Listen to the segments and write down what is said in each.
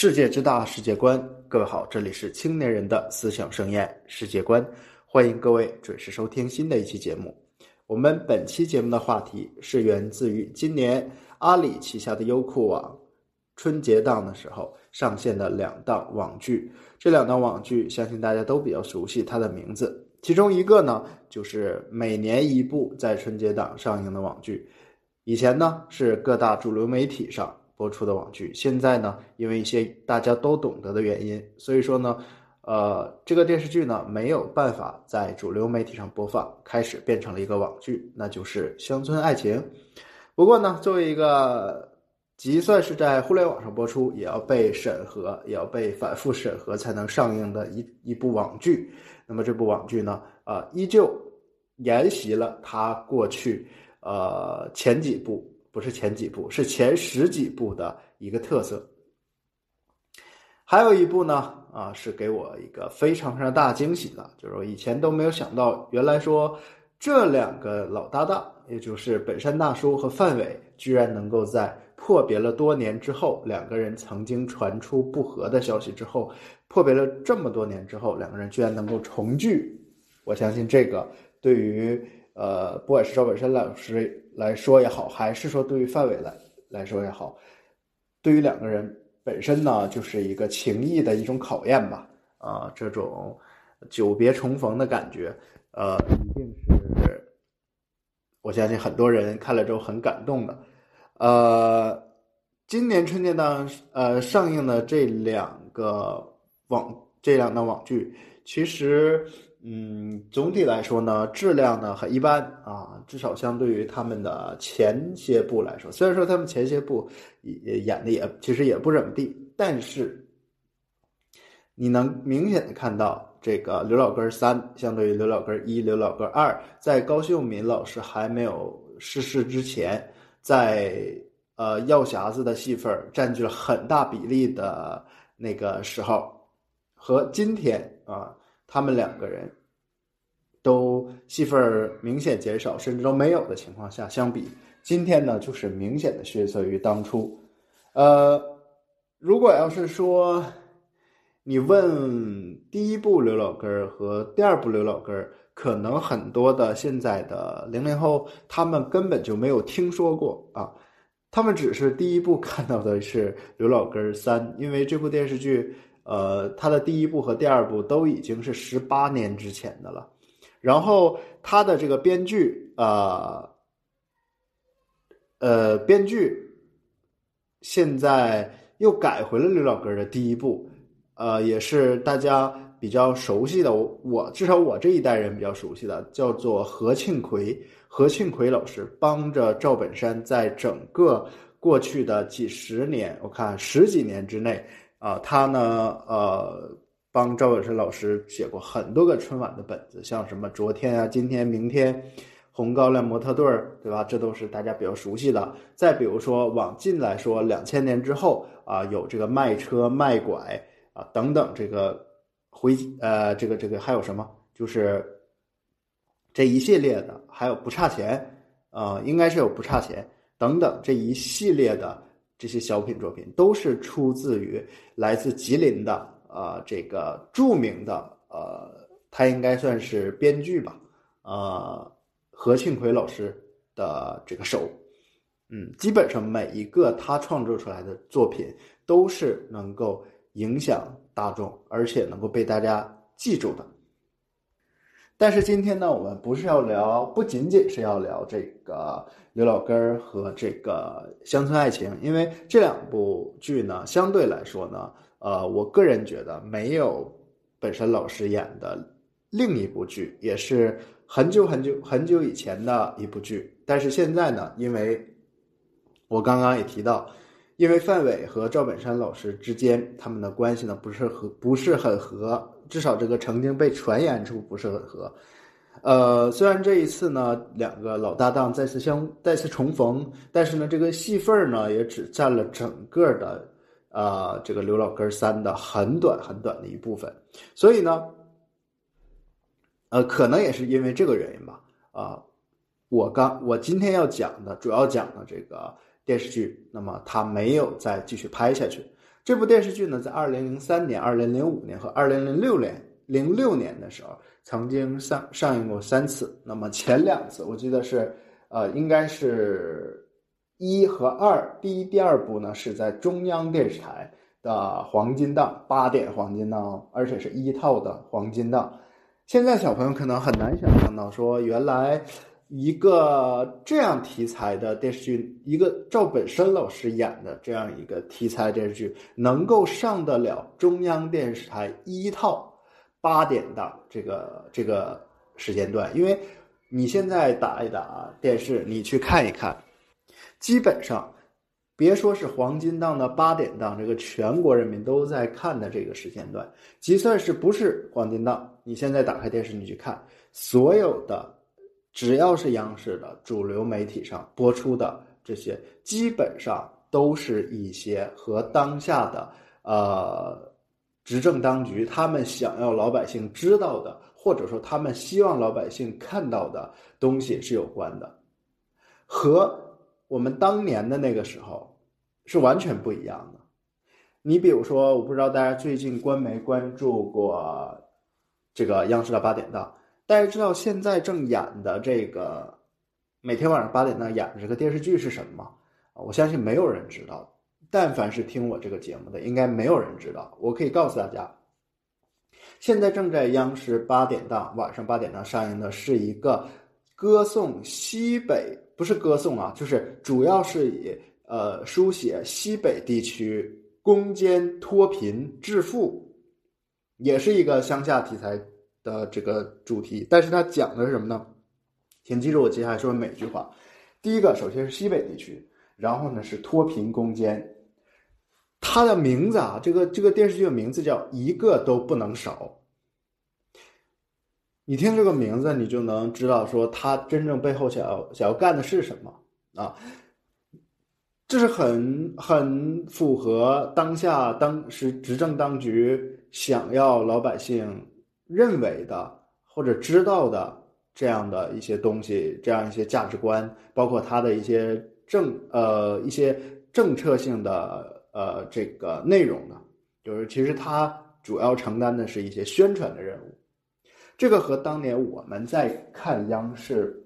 世界之大，世界观。各位好，这里是青年人的思想盛宴，世界观。欢迎各位准时收听新的一期节目。我们本期节目的话题是源自于今年阿里旗下的优酷网春节档的时候上线的两档网剧。这两档网剧，相信大家都比较熟悉它的名字。其中一个呢，就是每年一部在春节档上映的网剧。以前呢，是各大主流媒体上。播出的网剧，现在呢，因为一些大家都懂得的原因，所以说呢，呃，这个电视剧呢没有办法在主流媒体上播放，开始变成了一个网剧，那就是《乡村爱情》。不过呢，作为一个即算是在互联网上播出，也要被审核，也要被反复审核才能上映的一一部网剧，那么这部网剧呢，啊，依旧沿袭了它过去呃前几部。不是前几部，是前十几部的一个特色。还有一部呢，啊，是给我一个非常非常大惊喜的，就是我以前都没有想到，原来说这两个老搭档，也就是本山大叔和范伟，居然能够在破别了多年之后，两个人曾经传出不和的消息之后，破别了这么多年之后，两个人居然能够重聚。我相信这个对于呃，不管是赵本山老师。来说也好，还是说对于范伟来来说也好，对于两个人本身呢，就是一个情谊的一种考验吧。啊，这种久别重逢的感觉，呃，一定是我相信很多人看了之后很感动的。呃，今年春节档呃上映的这两个网这两档网剧，其实。嗯，总体来说呢，质量呢很一般啊，至少相对于他们的前些部来说，虽然说他们前些部也演的也其实也不怎么地，但是你能明显的看到这个刘老根三相对于刘老根一、刘老根二，在高秀敏老师还没有逝世之前，在呃药匣子的戏份占据了很大比例的那个时候，和今天啊。他们两个人都戏份明显减少，甚至都没有的情况下，相比今天呢，就是明显的逊色于当初。呃，如果要是说你问第一部刘老根儿和第二部刘老根儿，可能很多的现在的零零后他们根本就没有听说过啊，他们只是第一部看到的是刘老根儿三，因为这部电视剧。呃，他的第一部和第二部都已经是十八年之前的了，然后他的这个编剧啊，呃，编剧现在又改回了刘老根的第一部，呃，也是大家比较熟悉的，我至少我这一代人比较熟悉的，叫做何庆魁，何庆魁老师帮着赵本山在整个过去的几十年，我看十几年之内。啊，他呢，呃，帮赵本山老师写过很多个春晚的本子，像什么昨天啊、今天、明天、红高粱模特队儿，对吧？这都是大家比较熟悉的。再比如说往近来说，两千年之后啊，有这个卖车卖拐啊等等，这个回呃，这个这个还有什么？就是这一系列的，还有不差钱啊，应该是有不差钱等等这一系列的。这些小品作品都是出自于来自吉林的呃这个著名的呃，他应该算是编剧吧，呃何庆魁老师的这个手，嗯，基本上每一个他创作出来的作品都是能够影响大众，而且能够被大家记住的。但是今天呢，我们不是要聊，不仅仅是要聊这个刘老根儿和这个乡村爱情，因为这两部剧呢，相对来说呢，呃，我个人觉得没有本山老师演的另一部剧，也是很久很久很久以前的一部剧。但是现在呢，因为我刚刚也提到，因为范伟和赵本山老师之间他们的关系呢，不是和不是很和。至少这个曾经被传言出不是很和，呃，虽然这一次呢，两个老搭档再次相再次重逢，但是呢，这个戏份呢也只占了整个的，呃，这个刘老根三的很短很短的一部分，所以呢，呃，可能也是因为这个原因吧，啊，我刚我今天要讲的主要讲的这个电视剧，那么它没有再继续拍下去。这部电视剧呢，在二零零三年、二零零五年和二零零六年零六年的时候，曾经上上映过三次。那么前两次，我记得是呃，应该是一和二，第一、第二部呢是在中央电视台的黄金档八点黄金档，而且是一套的黄金档。现在小朋友可能很难想象到，说原来一个这样题材的电视剧，一个赵本山老师演的这样一个题材电视剧，能够上得了中央电视台一套八点档这个这个时间段。因为你现在打一打电视，你去看一看，基本上。别说是黄金档的八点档，这个全国人民都在看的这个时间段，就算是不是黄金档，你现在打开电视你去看，所有的只要是央视的主流媒体上播出的这些，基本上都是一些和当下的呃执政当局他们想要老百姓知道的，或者说他们希望老百姓看到的东西是有关的，和。我们当年的那个时候是完全不一样的。你比如说，我不知道大家最近关没关注过这个央视的八点档？大家知道现在正演的这个每天晚上八点档演的这个电视剧是什么吗？我相信没有人知道。但凡是听我这个节目的，应该没有人知道。我可以告诉大家，现在正在央视八点档晚上八点档上映的是一个歌颂西北。不是歌颂啊，就是主要是以呃书写西北地区攻坚脱贫致富，也是一个乡下题材的这个主题。但是它讲的是什么呢？请记住我接下来说的每句话。第一个，首先是西北地区，然后呢是脱贫攻坚。它的名字啊，这个这个电视剧的名字叫一个都不能少。你听这个名字，你就能知道说他真正背后想要想要干的是什么啊？这是很很符合当下当时执政当局想要老百姓认为的或者知道的这样的一些东西，这样一些价值观，包括他的一些政呃一些政策性的呃这个内容的，就是其实他主要承担的是一些宣传的任务。这个和当年我们在看央视，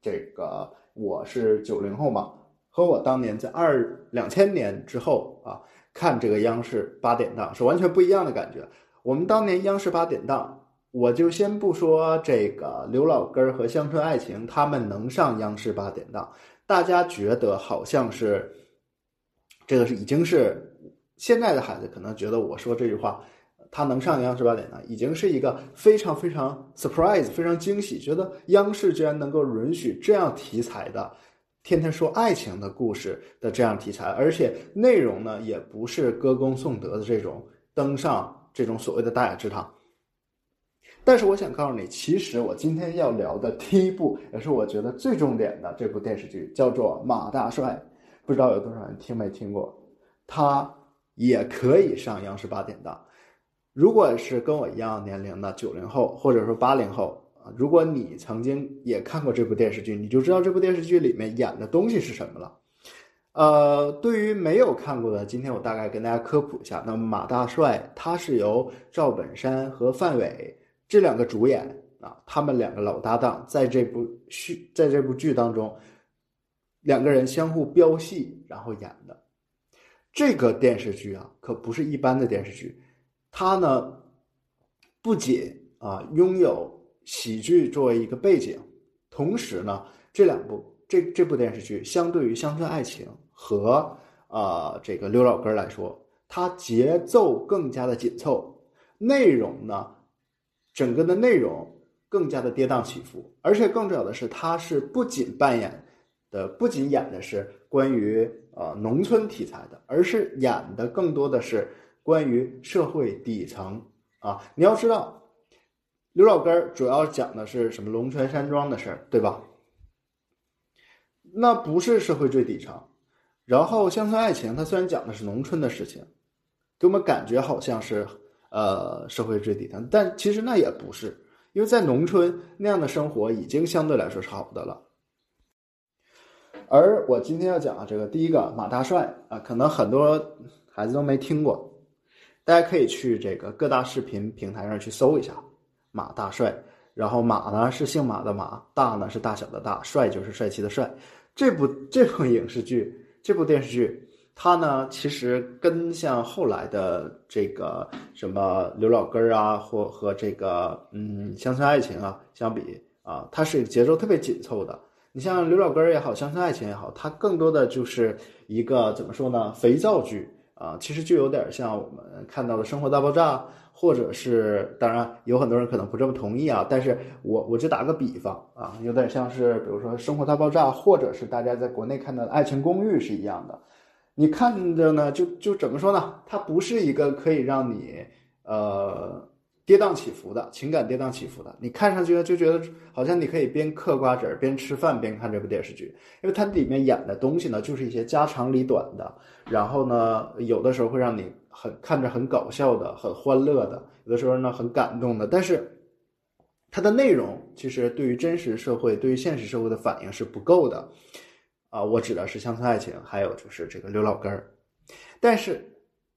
这个我是九零后嘛，和我当年在二两千年之后啊看这个央视八点档是完全不一样的感觉。我们当年央视八点档，我就先不说这个刘老根儿和乡村爱情他们能上央视八点档，大家觉得好像是这个是已经是现在的孩子可能觉得我说这句话。他能上央视八点档，已经是一个非常非常 surprise、非常惊喜，觉得央视居然能够允许这样题材的，天天说爱情的故事的这样题材，而且内容呢也不是歌功颂德的这种登上这种所谓的大雅之堂。但是我想告诉你，其实我今天要聊的第一部，也是我觉得最重点的这部电视剧，叫做《马大帅》，不知道有多少人听没听过？它也可以上央视八点档。如果是跟我一样年龄的九零后，或者说八零后啊，如果你曾经也看过这部电视剧，你就知道这部电视剧里面演的东西是什么了。呃，对于没有看过的，今天我大概跟大家科普一下。那么马大帅他是由赵本山和范伟这两个主演啊，他们两个老搭档在这部剧在这部剧当中，两个人相互飙戏然后演的这个电视剧啊，可不是一般的电视剧。它呢，不仅啊拥有喜剧作为一个背景，同时呢，这两部这这部电视剧相对于《乡村爱情》和啊这个刘老根来说，它节奏更加的紧凑，内容呢，整个的内容更加的跌宕起伏，而且更重要的是，它是不仅扮演的不仅演的是关于呃农村题材的，而是演的更多的是。关于社会底层啊，你要知道，刘老根主要讲的是什么龙泉山庄的事儿，对吧？那不是社会最底层。然后乡村爱情，它虽然讲的是农村的事情，给我们感觉好像是呃社会最底层，但其实那也不是，因为在农村那样的生活已经相对来说是好的了。而我今天要讲的这个第一个马大帅啊，可能很多。孩子都没听过，大家可以去这个各大视频平台上去搜一下马大帅。然后马呢是姓马的马，大呢是大小的大，帅就是帅气的帅。这部这部影视剧，这部电视剧，它呢其实跟像后来的这个什么刘老根啊，或和这个嗯乡村爱情啊相比啊，它是节奏特别紧凑的。你像刘老根也好，乡村爱情也好，它更多的就是一个怎么说呢？肥皂剧啊，其实就有点像我们看到的《生活大爆炸》。或者是，当然有很多人可能不这么同意啊，但是我我就打个比方啊，有点像是比如说《生活大爆炸》，或者是大家在国内看到的《爱情公寓》是一样的。你看着呢，就就怎么说呢？它不是一个可以让你呃跌宕起伏的情感跌宕起伏的。你看上去就觉得好像你可以边嗑瓜子儿边吃饭边看这部电视剧，因为它里面演的东西呢，就是一些家长里短的，然后呢，有的时候会让你。很看着很搞笑的，很欢乐的，有的时候呢很感动的，但是它的内容其实对于真实社会、对于现实社会的反应是不够的啊。我指的是乡村爱情，还有就是这个刘老根儿。但是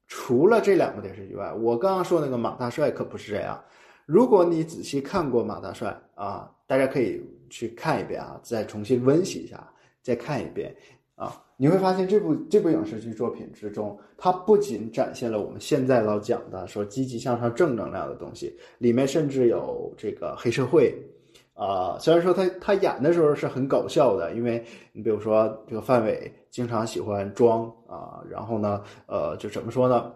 除了这两个电视剧外，我刚刚说那个马大帅可不是这样。如果你仔细看过马大帅啊，大家可以去看一遍啊，再重新温习一下，再看一遍。啊，你会发现这部这部影视剧作品之中，它不仅展现了我们现在老讲的说积极向上、正能量的东西，里面甚至有这个黑社会，啊，虽然说他他演的时候是很搞笑的，因为你比如说这个范伟经常喜欢装啊，然后呢，呃，就怎么说呢，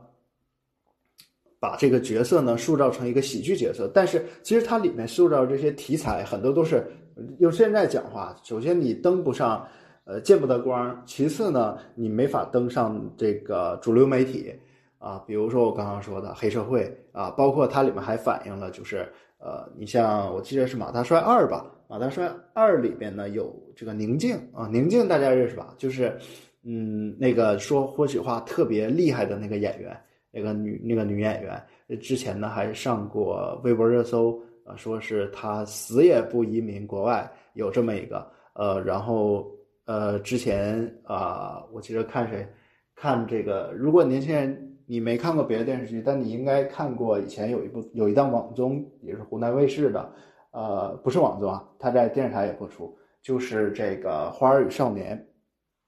把这个角色呢塑造成一个喜剧角色，但是其实它里面塑造这些题材很多都是用现在讲话，首先你登不上。呃，见不得光。其次呢，你没法登上这个主流媒体啊。比如说我刚刚说的黑社会啊，包括它里面还反映了，就是呃，你像我记得是《马大帅二》吧，《马大帅二》里边呢有这个宁静啊，宁静大家认识吧？就是嗯，那个说活喜话特别厉害的那个演员，那个女那个女演员，之前呢还上过微博热搜啊，说是她死也不移民国外，有这么一个呃，然后。呃，之前啊，我记得看谁，看这个。如果年轻人你没看过别的电视剧，但你应该看过以前有一部有一档网综，也是湖南卫视的，呃，不是网综啊，他在电视台也播出，就是这个《花儿与少年》，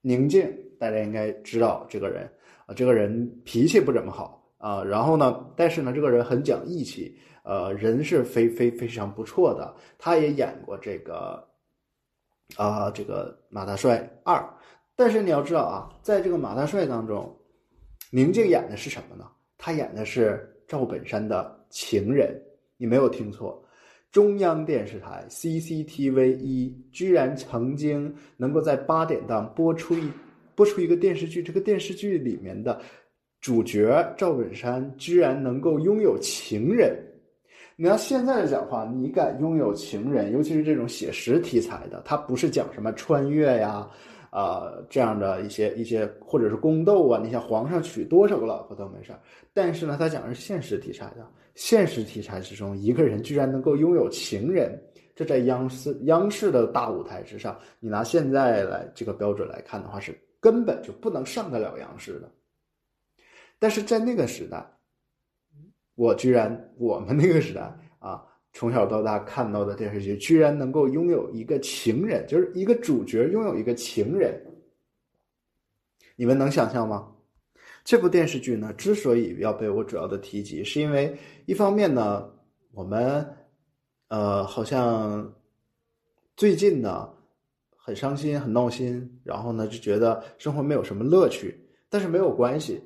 宁静，大家应该知道这个人啊，这个人脾气不怎么好啊，然后呢，但是呢，这个人很讲义气，呃，人是非非非常不错的，他也演过这个。啊，这个马大帅二，但是你要知道啊，在这个马大帅当中，宁静演的是什么呢？他演的是赵本山的情人。你没有听错，中央电视台 CCTV 一居然曾经能够在八点档播出一播出一个电视剧，这个电视剧里面的主角赵本山居然能够拥有情人。你要现在的讲话，你敢拥有情人，尤其是这种写实题材的，它不是讲什么穿越呀，这样的一些一些，或者是宫斗啊。你像皇上娶多少个老婆都没事儿，但是呢，他讲的是现实题材的。现实题材之中，一个人居然能够拥有情人，这在央视央视的大舞台之上，你拿现在来这个标准来看的话，是根本就不能上得了央视的。但是在那个时代。我居然，我们那个时代，从小到大看到的电视剧，居然能够拥有一个情人，就是一个主角拥有一个情人，你们能想象吗？这部电视剧呢，之所以要被我主要的提及，是因为一方面呢，我们呃好像最近呢很伤心、很闹心，然后呢就觉得生活没有什么乐趣，但是没有关系。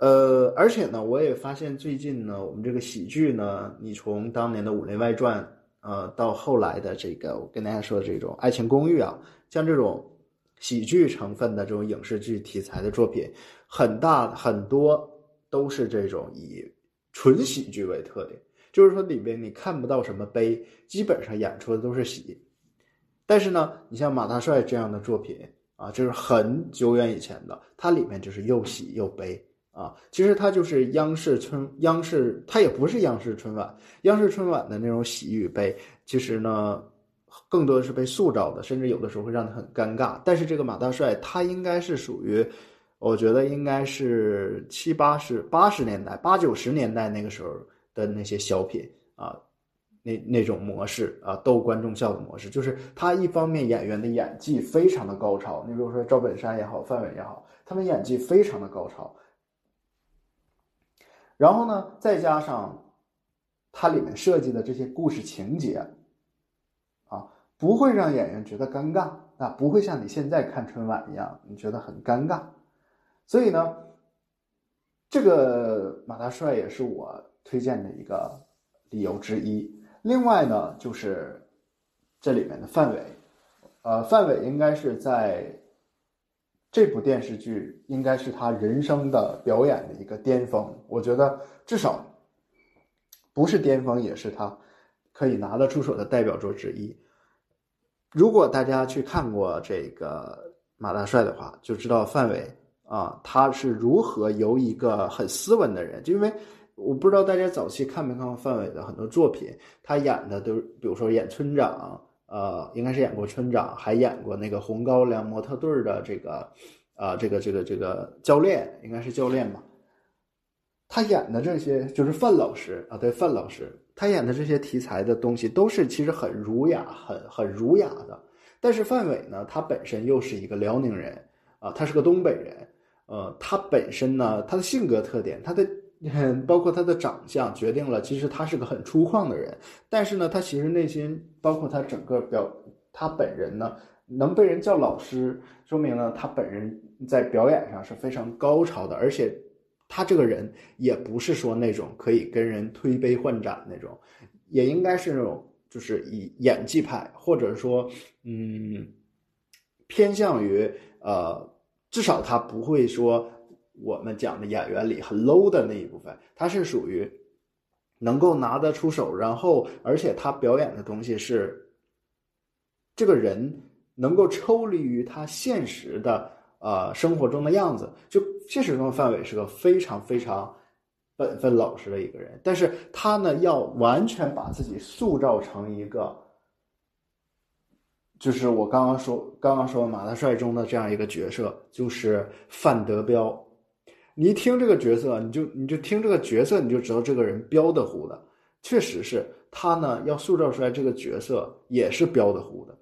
呃，而且呢，我也发现最近呢，我们这个喜剧呢，你从当年的《武林外传》呃，到后来的这个我跟大家说的这种《爱情公寓》啊，像这种喜剧成分的这种影视剧题材的作品，很大很多都是这种以纯喜剧为特点，就是说里边你看不到什么悲，基本上演出的都是喜。但是呢，你像马大帅这样的作品啊，就是很久远以前的，它里面就是又喜又悲。啊，其实它就是央视春央视，它也不是央视春晚，央视春晚的那种喜与悲，其实呢，更多的是被塑造的，甚至有的时候会让他很尴尬。但是这个马大帅，他应该是属于，我觉得应该是七八十八十年代、八九十年代那个时候的那些小品啊，那那种模式啊，逗观众笑的模式，就是他一方面演员的演技非常的高超，你比如说赵本山也好，范伟也好，他们演技非常的高超。然后呢，再加上它里面设计的这些故事情节，啊，不会让演员觉得尴尬，啊，不会像你现在看春晚一样，你觉得很尴尬。所以呢，这个马大帅也是我推荐的一个理由之一。另外呢，就是这里面的范伟，呃，范伟应该是在这部电视剧应该是他人生的表演的一个巅峰。我觉得至少不是巅峰，也是他可以拿得出手的代表作之一。如果大家去看过这个马大帅的话，就知道范伟。啊，他是如何由一个很斯文的人？就因为我不知道大家早期看没看过范伟的很多作品，他演的都，比如说演村长，呃，应该是演过村长，还演过那个红高粱模特队的这个，啊，这个这个这个教练，应该是教练吧。他演的这些就是范老师啊，对，范老师，他演的这些题材的东西都是其实很儒雅、很很儒雅的。但是范伟呢，他本身又是一个辽宁人啊，他是个东北人。呃，他本身呢，他的性格特点，他的包括他的长相，决定了其实他是个很粗犷的人。但是呢，他其实内心，包括他整个表，他本人呢，能被人叫老师，说明了他本人在表演上是非常高超的。而且，他这个人也不是说那种可以跟人推杯换盏那种，也应该是那种就是以演技派，或者说，嗯，偏向于呃。至少他不会说我们讲的演员里很 low 的那一部分，他是属于能够拿得出手，然后而且他表演的东西是这个人能够抽离于他现实的呃生活中的样子。就现实中的范伟是个非常非常本分老实的一个人，但是他呢要完全把自己塑造成一个。就是我刚刚说，刚刚说马大帅中的这样一个角色，就是范德彪。你一听这个角色，你就你就听这个角色，你就知道这个人彪的乎的。确实是他呢，要塑造出来这个角色也是彪的乎的。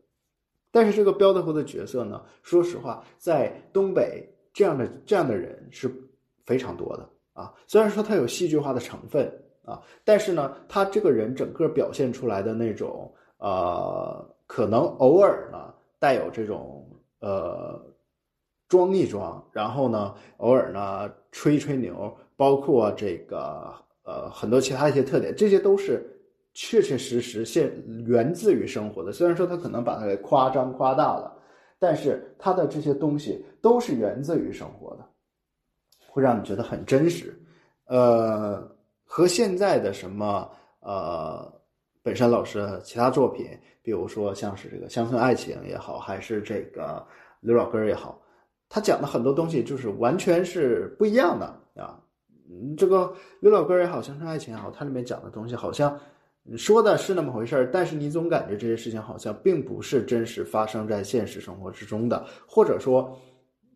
但是这个彪的乎的角色呢，说实话，在东北这样的这样的人是非常多的啊。虽然说他有戏剧化的成分啊，但是呢，他这个人整个表现出来的那种呃。可能偶尔呢带有这种呃装一装，然后呢偶尔呢吹一吹牛，包括这个呃很多其他一些特点，这些都是确确实实现源自于生活的。虽然说他可能把它给夸张夸大了，但是他的这些东西都是源自于生活的，会让你觉得很真实。呃，和现在的什么呃。本山老师其他作品，比如说像是这个《乡村爱情》也好，还是这个刘老根也好，他讲的很多东西就是完全是不一样的啊。嗯，这个刘老根也好，《乡村爱情》也好，它里面讲的东西好像说的是那么回事儿，但是你总感觉这些事情好像并不是真实发生在现实生活之中的，或者说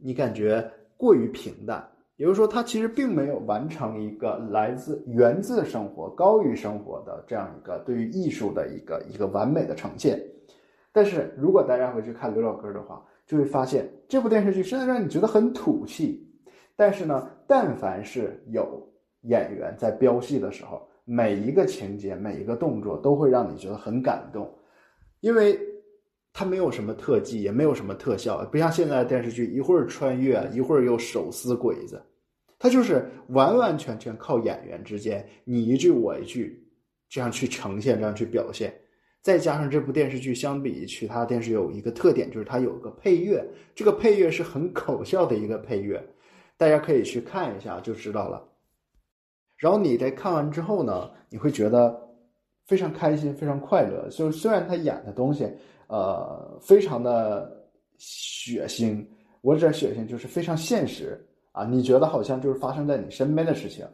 你感觉过于平淡。也就是说，他其实并没有完成一个来自源自生活、高于生活的这样一个对于艺术的一个一个完美的呈现。但是如果大家回去看刘老根的话，就会发现这部电视剧虽然让你觉得很土气，但是呢，但凡是有演员在飙戏的时候，每一个情节、每一个动作都会让你觉得很感动，因为。它没有什么特技，也没有什么特效，不像现在的电视剧，一会儿穿越，一会儿又手撕鬼子，它就是完完全全靠演员之间你一句我一句，这样去呈现，这样去表现。再加上这部电视剧相比其他电视有一个特点，就是它有个配乐，这个配乐是很搞笑的一个配乐，大家可以去看一下就知道了。然后你在看完之后呢，你会觉得非常开心，非常快乐。就虽然他演的东西。呃，非常的血腥，我这血腥就是非常现实啊！你觉得好像就是发生在你身边的事情，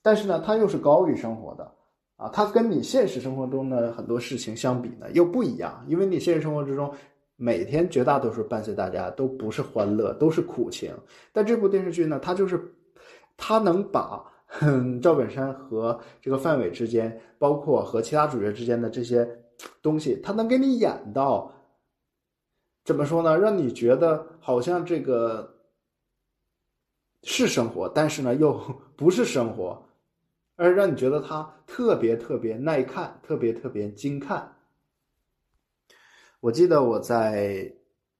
但是呢，它又是高于生活的啊！它跟你现实生活中的很多事情相比呢，又不一样，因为你现实生活之中每天绝大多数伴随大家都不是欢乐，都是苦情。但这部电视剧呢，它就是它能把赵本山和这个范伟之间，包括和其他主角之间的这些东西，它能给你演到怎么说呢？让你觉得好像这个是生活，但是呢又 不是生活，而让你觉得它特别特别耐看，特别特别精看。我记得我在，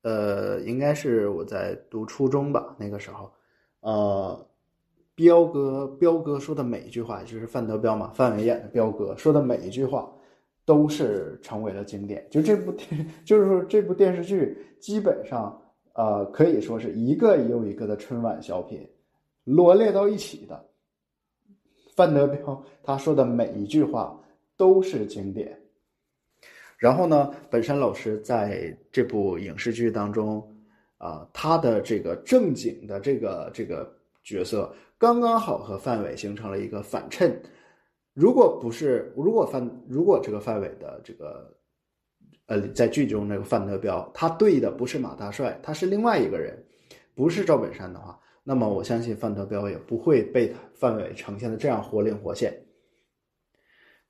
呃，应该是我在读初中吧，那个时候，呃，彪哥彪哥说的每一句话，就是范德彪嘛，范伟演的彪哥说的每一句话，都是成为了经典。就这部电，就是说这部电视剧，基本上，呃，可以说是一个又一个的春晚小品罗列到一起的。范德彪他说的每一句话都是经典。然后呢，本山老师在这部影视剧当中，啊，他的这个正经的这个这个角色，刚刚好和范伟形成了一个反衬。如果不是，如果范，如果这个范伟的这个，呃，在剧中那个范德彪，他对的不是马大帅，他是另外一个人，不是赵本山的话，那么我相信范德彪也不会被范伟呈现的这样活灵活现。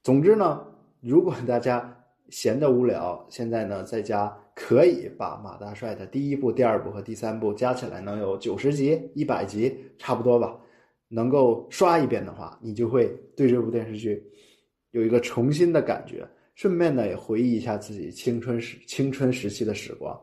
总之呢，如果大家。闲得无聊，现在呢，在家可以把马大帅的第一部、第二部和第三部加起来能有九十集、一百集，差不多吧。能够刷一遍的话，你就会对这部电视剧有一个重新的感觉，顺便呢也回忆一下自己青春时青春时期的时光，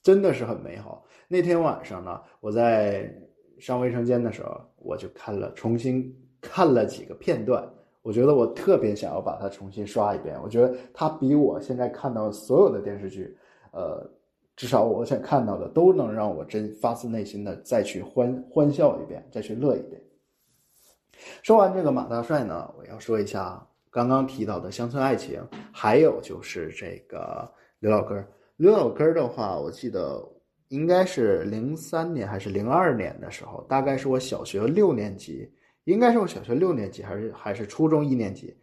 真的是很美好。那天晚上呢，我在上卫生间的时候，我就看了，重新看了几个片段。我觉得我特别想要把它重新刷一遍。我觉得它比我现在看到所有的电视剧，呃，至少我想看到的都能让我真发自内心的再去欢欢笑一遍，再去乐一遍。说完这个马大帅呢，我要说一下刚刚提到的乡村爱情，还有就是这个刘老根儿。刘老根儿的话，我记得应该是零三年还是零二年的时候，大概是我小学六年级。应该是我小学六年级还是还是初中一年级，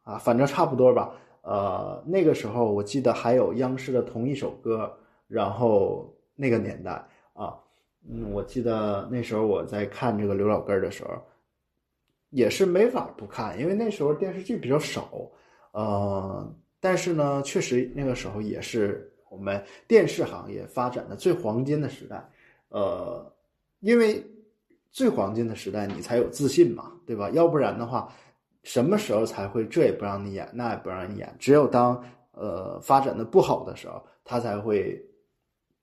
啊，反正差不多吧。呃，那个时候我记得还有央视的同一首歌，然后那个年代啊，嗯，我记得那时候我在看这个刘老根的时候，也是没法不看，因为那时候电视剧比较少，呃，但是呢，确实那个时候也是我们电视行业发展的最黄金的时代，呃，因为。最黄金的时代，你才有自信嘛，对吧？要不然的话，什么时候才会这也不让你演，那也不让你演？只有当呃发展的不好的时候，他才会，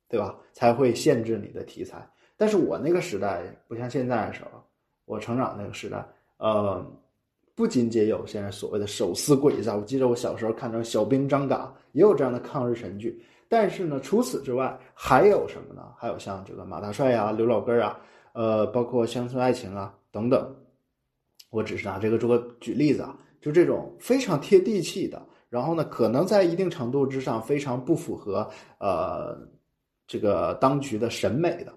对吧？才会限制你的题材。但是我那个时代不像现在的时候，我成长那个时代，呃，不仅仅有现在所谓的手撕鬼子，我记得我小时候看成小兵张嘎也有这样的抗日神剧。但是呢，除此之外还有什么呢？还有像这个马大帅呀、刘老根啊。呃，包括乡村爱情啊等等，我只是拿这个做个举例子啊，就这种非常贴地气的，然后呢，可能在一定程度之上非常不符合呃这个当局的审美的，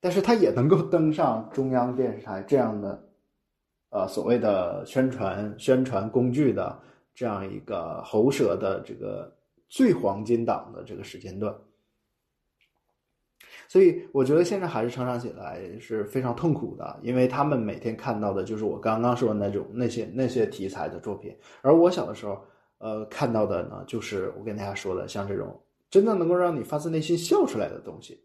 但是它也能够登上中央电视台这样的呃所谓的宣传宣传工具的这样一个喉舌的这个最黄金档的这个时间段。所以我觉得现在孩子成长起来是非常痛苦的，因为他们每天看到的就是我刚刚说的那种那些那些题材的作品，而我小的时候，呃，看到的呢，就是我跟大家说的，像这种真的能够让你发自内心笑出来的东西，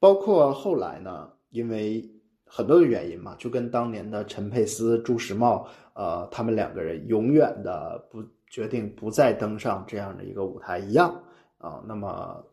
包括后来呢，因为很多的原因嘛，就跟当年的陈佩斯、朱时茂，呃，他们两个人永远的不决定不再登上这样的一个舞台一样啊，那么。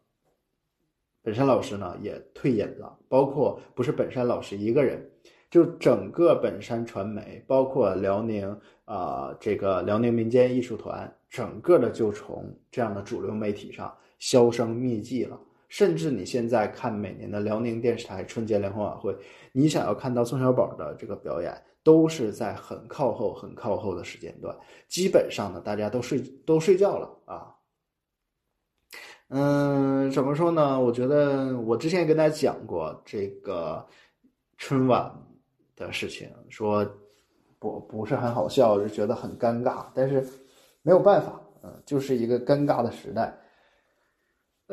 本山老师呢也退隐了，包括不是本山老师一个人，就整个本山传媒，包括辽宁啊这个辽宁民间艺术团，整个的就从这样的主流媒体上销声匿迹了。甚至你现在看每年的辽宁电视台春节联欢晚会，你想要看到宋小宝的这个表演，都是在很靠后、很靠后的时间段，基本上呢大家都睡都睡觉了啊。嗯，怎么说呢？我觉得我之前也跟大家讲过这个春晚的事情，说不不是很好笑，就觉得很尴尬。但是没有办法，嗯，就是一个尴尬的时代。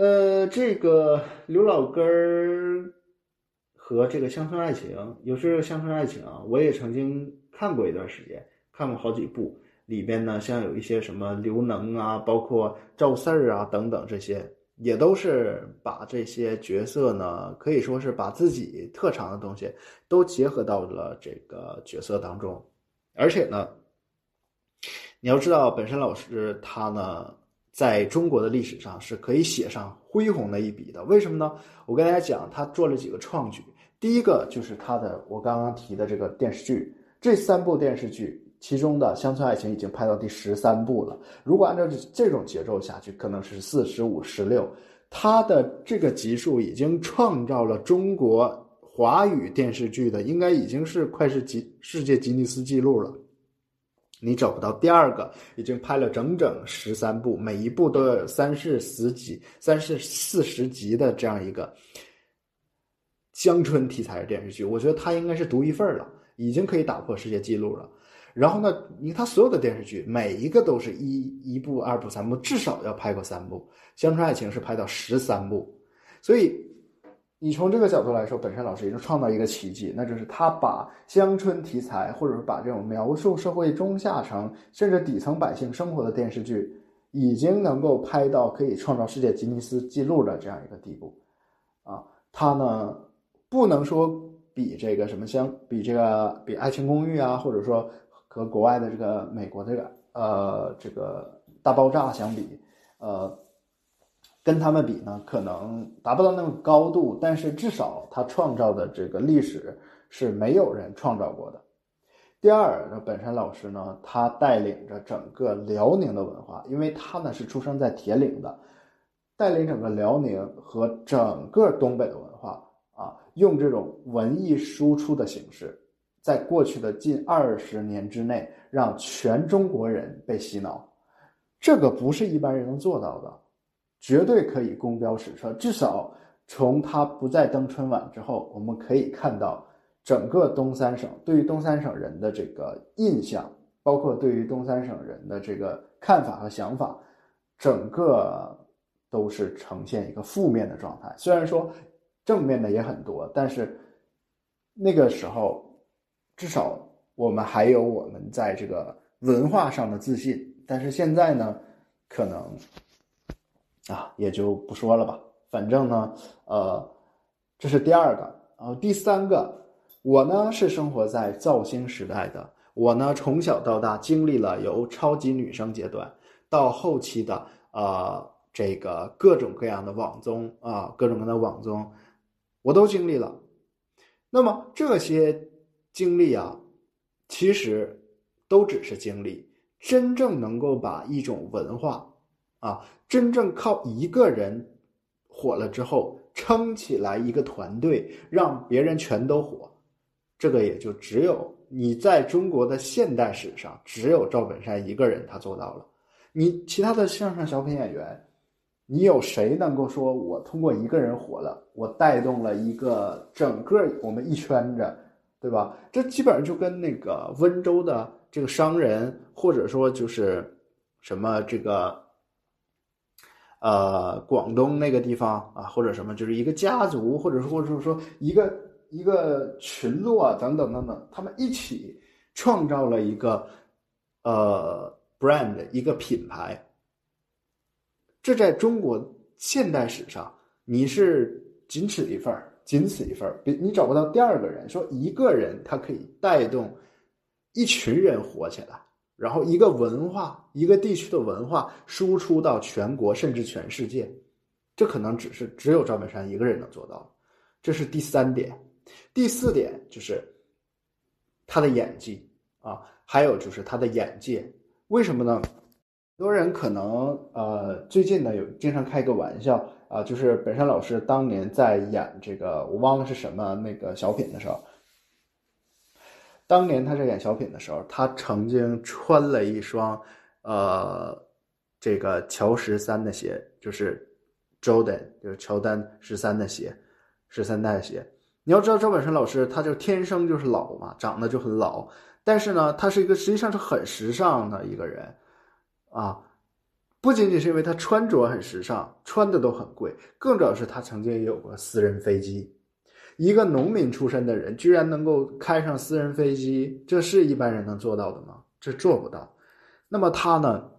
呃，这个刘老根儿和这个乡村爱情，有时乡村爱情啊，我也曾经看过一段时间，看过好几部，里边呢像有一些什么刘能啊，包括赵四儿啊等等这些，也都是把这些角色呢，可以说是把自己特长的东西都结合到了这个角色当中，而且呢，你要知道，本身老师他呢。在中国的历史上是可以写上恢宏的一笔的。为什么呢？我跟大家讲，他做了几个创举。第一个就是他的我刚刚提的这个电视剧，这三部电视剧其中的《乡村爱情》已经拍到第十三部了。如果按照这种节奏下去，可能是四、十五、十六。他的这个集数已经创造了中国华语电视剧的，应该已经是快是吉世界吉尼斯纪录了。你找不到第二个，已经拍了整整十三部，每一部都要有三四十集、三四四十集的这样一个乡村题材的电视剧，我觉得他应该是独一份了，已经可以打破世界纪录了。然后呢，你看他所有的电视剧，每一个都是一一部、二部、三部，至少要拍过三部。《乡村爱情》是拍到十三部，所以。你从这个角度来说，本山老师也就创造一个奇迹，那就是他把乡村题材，或者是把这种描述社会中下层甚至底层百姓生活的电视剧，已经能够拍到可以创造世界吉尼斯纪录的这样一个地步，啊，他呢不能说比这个什么相比这个比《爱情公寓》啊，或者说和国外的这个美国这个呃这个大爆炸相比，呃。跟他们比呢，可能达不到那么高度，但是至少他创造的这个历史是没有人创造过的。第二，那本山老师呢，他带领着整个辽宁的文化，因为他呢是出生在铁岭的，带领整个辽宁和整个东北的文化啊，用这种文艺输出的形式，在过去的近二十年之内，让全中国人被洗脑，这个不是一般人能做到的。绝对可以公标史册，至少从他不再登春晚之后，我们可以看到整个东三省对于东三省人的这个印象，包括对于东三省人的这个看法和想法，整个都是呈现一个负面的状态。虽然说正面的也很多，但是那个时候至少我们还有我们在这个文化上的自信，但是现在呢，可能。啊，也就不说了吧。反正呢，呃，这是第二个。然后第三个，我呢是生活在造星时代的。我呢从小到大经历了由超级女生阶段到后期的呃这个各种各样的网综啊，各种各样的网综，我都经历了。那么这些经历啊，其实都只是经历，真正能够把一种文化。啊，真正靠一个人火了之后撑起来一个团队，让别人全都火，这个也就只有你在中国的现代史上，只有赵本山一个人他做到了。你其他的相声小品演员，你有谁能够说我通过一个人火了，我带动了一个整个我们一圈子，对吧？这基本上就跟那个温州的这个商人，或者说就是什么这个。呃，广东那个地方啊，或者什么，就是一个家族，或者说，或者说一个一个群落等等等等，他们一起创造了一个呃 brand，一个品牌。这在中国现代史上，你是仅此一份，仅此一份儿，别你找不到第二个人，说一个人他可以带动一群人火起来。然后，一个文化，一个地区的文化输出到全国，甚至全世界，这可能只是只有赵本山一个人能做到。这是第三点。第四点就是他的演技啊，还有就是他的眼界。为什么呢？很多人可能呃，最近呢有经常开一个玩笑啊，就是本山老师当年在演这个我忘了是什么那个小品的时候。当年他在演小品的时候，他曾经穿了一双，呃，这个乔十三的鞋，就是 Jordan，就是乔丹十三的鞋，十三代的鞋。你要知道赵本山老师，他就天生就是老嘛，长得就很老，但是呢，他是一个实际上是很时尚的一个人，啊，不仅仅是因为他穿着很时尚，穿的都很贵，更主要是他曾经也有过私人飞机。一个农民出身的人，居然能够开上私人飞机，这是一般人能做到的吗？这做不到。那么他呢？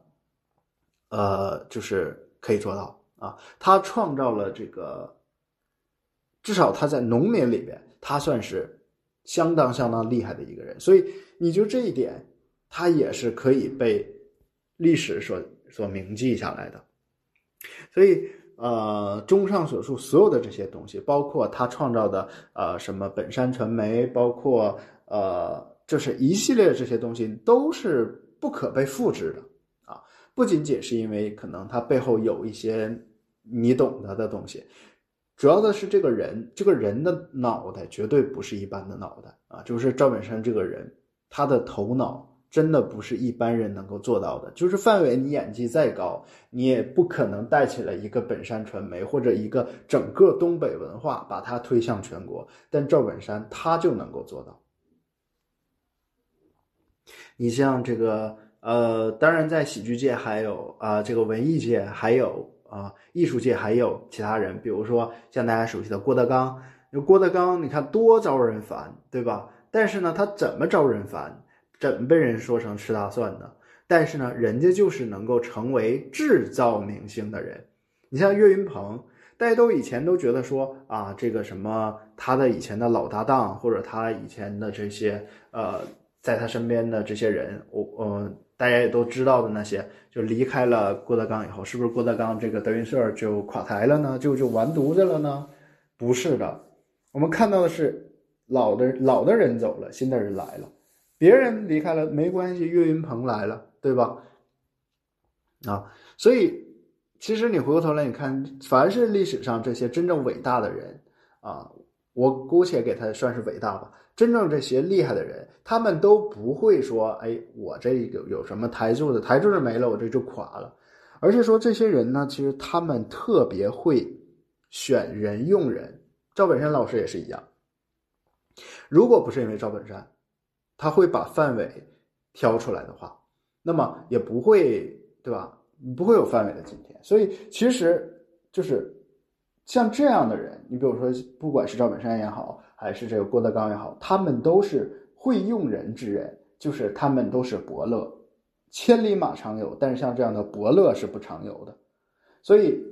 呃，就是可以做到啊。他创造了这个，至少他在农民里边，他算是相当相当厉害的一个人。所以，你就这一点，他也是可以被历史所所铭记下来的。所以。呃，综上所述，所有的这些东西，包括他创造的呃什么本山传媒，包括呃，就是一系列这些东西，都是不可被复制的啊！不仅仅是因为可能他背后有一些你懂得的东西，主要的是这个人，这个人的脑袋绝对不是一般的脑袋啊！就是赵本山这个人，他的头脑。真的不是一般人能够做到的。就是范伟，你演技再高，你也不可能带起来一个本山传媒或者一个整个东北文化，把它推向全国。但赵本山他就能够做到。你像这个，呃，当然在喜剧界还有啊，这个文艺界还有啊，艺术界还有其他人，比如说像大家熟悉的郭德纲。有郭德纲，你看多招人烦，对吧？但是呢，他怎么招人烦？怎被人说成吃大蒜的？但是呢，人家就是能够成为制造明星的人。你像岳云鹏，大家都以前都觉得说啊，这个什么他的以前的老搭档，或者他以前的这些呃，在他身边的这些人，我呃，大家也都知道的那些，就离开了郭德纲以后，是不是郭德纲这个德云社就垮台了呢？就就完犊子了呢？不是的，我们看到的是老的老的人走了，新的人来了。别人离开了没关系，岳云鹏来了，对吧？啊，所以其实你回过头来，你看，凡是历史上这些真正伟大的人啊，我姑且给他算是伟大吧。真正这些厉害的人，他们都不会说：“哎，我这个有什么台柱子，台柱子没了，我这就垮了。”而是说，这些人呢，其实他们特别会选人用人。赵本山老师也是一样，如果不是因为赵本山。他会把范伟挑出来的话，那么也不会，对吧？不会有范伟的今天。所以其实就是像这样的人，你比如说，不管是赵本山也好，还是这个郭德纲也好，他们都是会用人之人，就是他们都是伯乐，千里马常有，但是像这样的伯乐是不常有的，所以。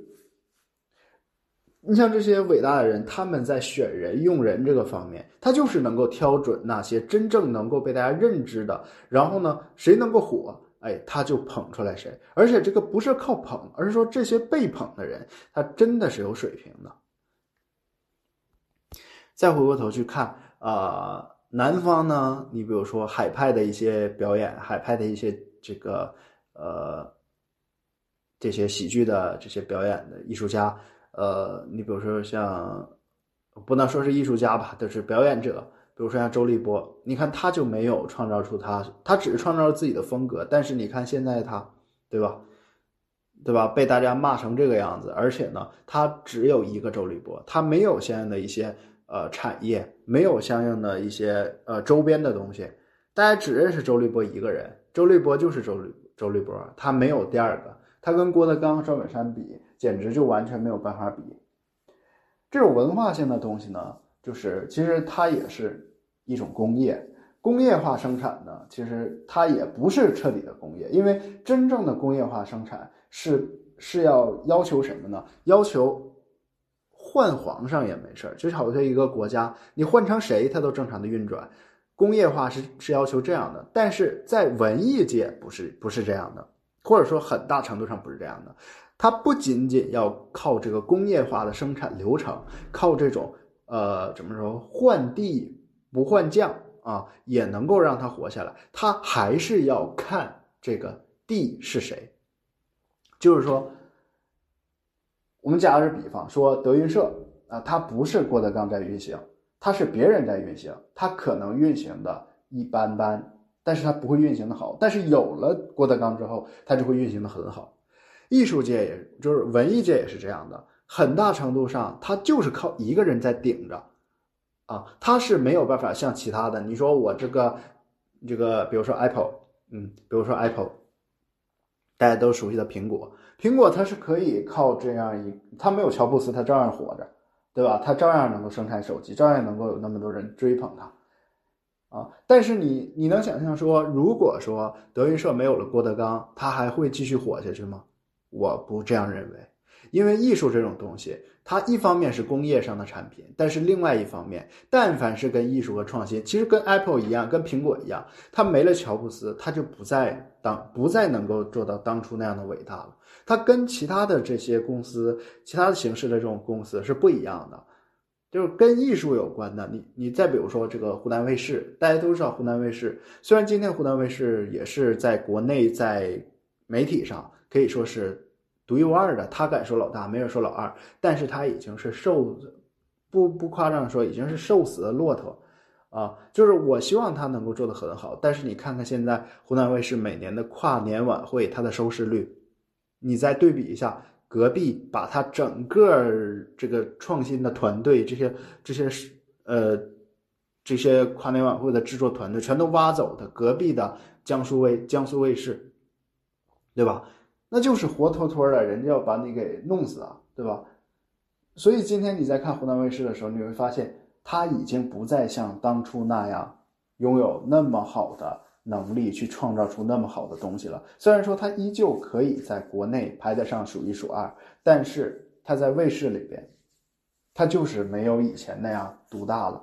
你像这些伟大的人，他们在选人用人这个方面，他就是能够挑准那些真正能够被大家认知的，然后呢，谁能够火，哎，他就捧出来谁。而且这个不是靠捧，而是说这些被捧的人，他真的是有水平的。再回过头去看啊，南方呢，你比如说海派的一些表演，海派的一些这个呃这些喜剧的这些表演的艺术家。呃，你比如说像，不能说是艺术家吧，就是表演者。比如说像周立波，你看他就没有创造出他，他只是创造了自己的风格。但是你看现在他，对吧？对吧？被大家骂成这个样子，而且呢，他只有一个周立波，他没有相应的一些呃产业，没有相应的一些呃周边的东西，大家只认识周立波一个人。周立波就是周立周立波，他没有第二个。他跟郭德纲、赵本山比。简直就完全没有办法比，这种文化性的东西呢，就是其实它也是一种工业，工业化生产呢，其实它也不是彻底的工业，因为真正的工业化生产是是要要求什么呢？要求换皇上也没事儿，就好像一个国家，你换成谁，它都正常的运转。工业化是是要求这样的，但是在文艺界不是不是这样的，或者说很大程度上不是这样的。它不仅仅要靠这个工业化的生产流程，靠这种呃怎么说换地不换将啊，也能够让它活下来。它还是要看这个地是谁。就是说，我们假个比方说德云社啊，它不是郭德纲在运行，它是别人在运行，它可能运行的一般般，但是它不会运行的好。但是有了郭德纲之后，它就会运行的很好。艺术界也就是文艺界也是这样的，很大程度上，他就是靠一个人在顶着，啊，他是没有办法像其他的。你说我这个，这个，比如说 Apple，嗯，比如说 Apple，大家都熟悉的苹果，苹果它是可以靠这样一，它没有乔布斯，它照样活着，对吧？它照样能够生产手机，照样能够有那么多人追捧它，啊！但是你你能想象说，如果说德云社没有了郭德纲，他还会继续火下去吗？我不这样认为，因为艺术这种东西。它一方面是工业上的产品，但是另外一方面，但凡是跟艺术和创新，其实跟 Apple 一样，跟苹果一样，它没了乔布斯，它就不再当不再能够做到当初那样的伟大了。它跟其他的这些公司，其他的形式的这种公司是不一样的，就是跟艺术有关的。你你再比如说这个湖南卫视，大家都知道湖南卫视，虽然今天湖南卫视也是在国内在媒体上可以说是。独一无二的，他敢说老大，没人说老二。但是他已经是瘦，不不夸张的说，已经是瘦死的骆驼，啊，就是我希望他能够做得很好。但是你看看现在湖南卫视每年的跨年晚会，它的收视率，你再对比一下隔壁，把他整个这个创新的团队，这些这些呃这些跨年晚会的制作团队全都挖走的，隔壁的江苏卫江苏卫视，对吧？那就是活脱脱的，人家要把你给弄死啊，对吧？所以今天你在看湖南卫视的时候，你会发现他已经不再像当初那样拥有那么好的能力去创造出那么好的东西了。虽然说他依旧可以在国内排得上数一数二，但是他在卫视里边，他就是没有以前那样独大了。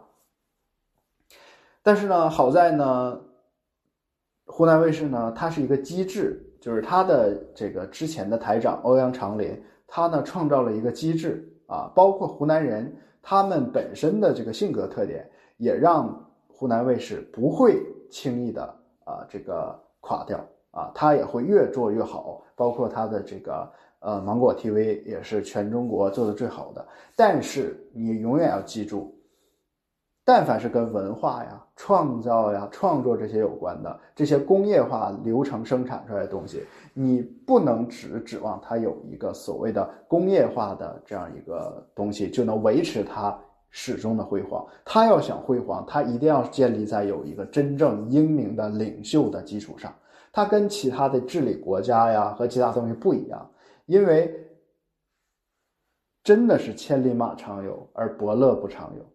但是呢，好在呢，湖南卫视呢，它是一个机制。就是他的这个之前的台长欧阳长林，他呢创造了一个机制啊，包括湖南人他们本身的这个性格特点，也让湖南卫视不会轻易的啊这个垮掉啊，他也会越做越好，包括他的这个呃芒果 TV 也是全中国做的最好的，但是你永远要记住。但凡是跟文化呀、创造呀、创作这些有关的，这些工业化流程生产出来的东西，你不能只指望它有一个所谓的工业化的这样一个东西就能维持它始终的辉煌。它要想辉煌，它一定要建立在有一个真正英明的领袖的基础上。它跟其他的治理国家呀和其他东西不一样，因为真的是千里马常有，而伯乐不常有。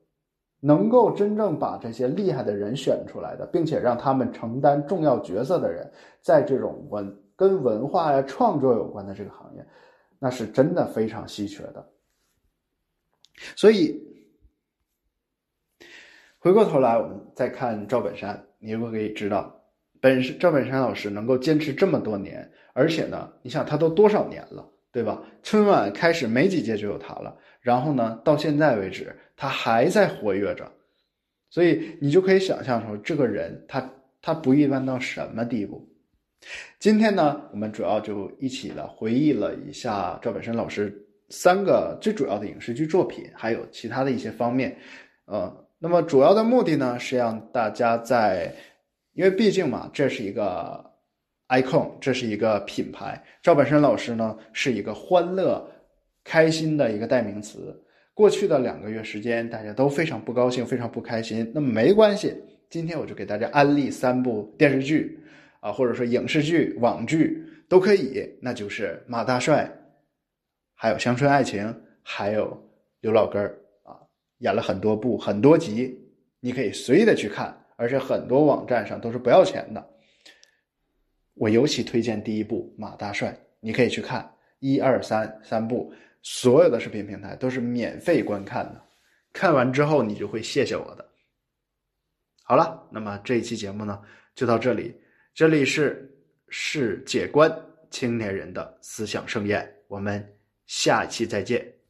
能够真正把这些厉害的人选出来的，并且让他们承担重要角色的人，在这种文跟文化呀、创作有关的这个行业，那是真的非常稀缺的。所以，回过头来，我们再看赵本山，你就可以知道，本赵本山老师能够坚持这么多年，而且呢，你想他都多少年了，对吧？春晚开始没几届就有他了。然后呢，到现在为止，他还在活跃着，所以你就可以想象说，这个人他他不一般到什么地步。今天呢，我们主要就一起的回忆了一下赵本山老师三个最主要的影视剧作品，还有其他的一些方面。呃，那么主要的目的呢，是让大家在，因为毕竟嘛，这是一个 icon，这是一个品牌，赵本山老师呢是一个欢乐。开心的一个代名词。过去的两个月时间，大家都非常不高兴，非常不开心。那么没关系，今天我就给大家安利三部电视剧，啊，或者说影视剧、网剧都可以。那就是马大帅，还有乡村爱情，还有刘老根啊，演了很多部很多集，你可以随意的去看，而且很多网站上都是不要钱的。我尤其推荐第一部马大帅，你可以去看一二三三部。所有的视频平台都是免费观看的，看完之后你就会谢谢我的。好了，那么这一期节目呢就到这里，这里是世界观青年人的思想盛宴，我们下期再见。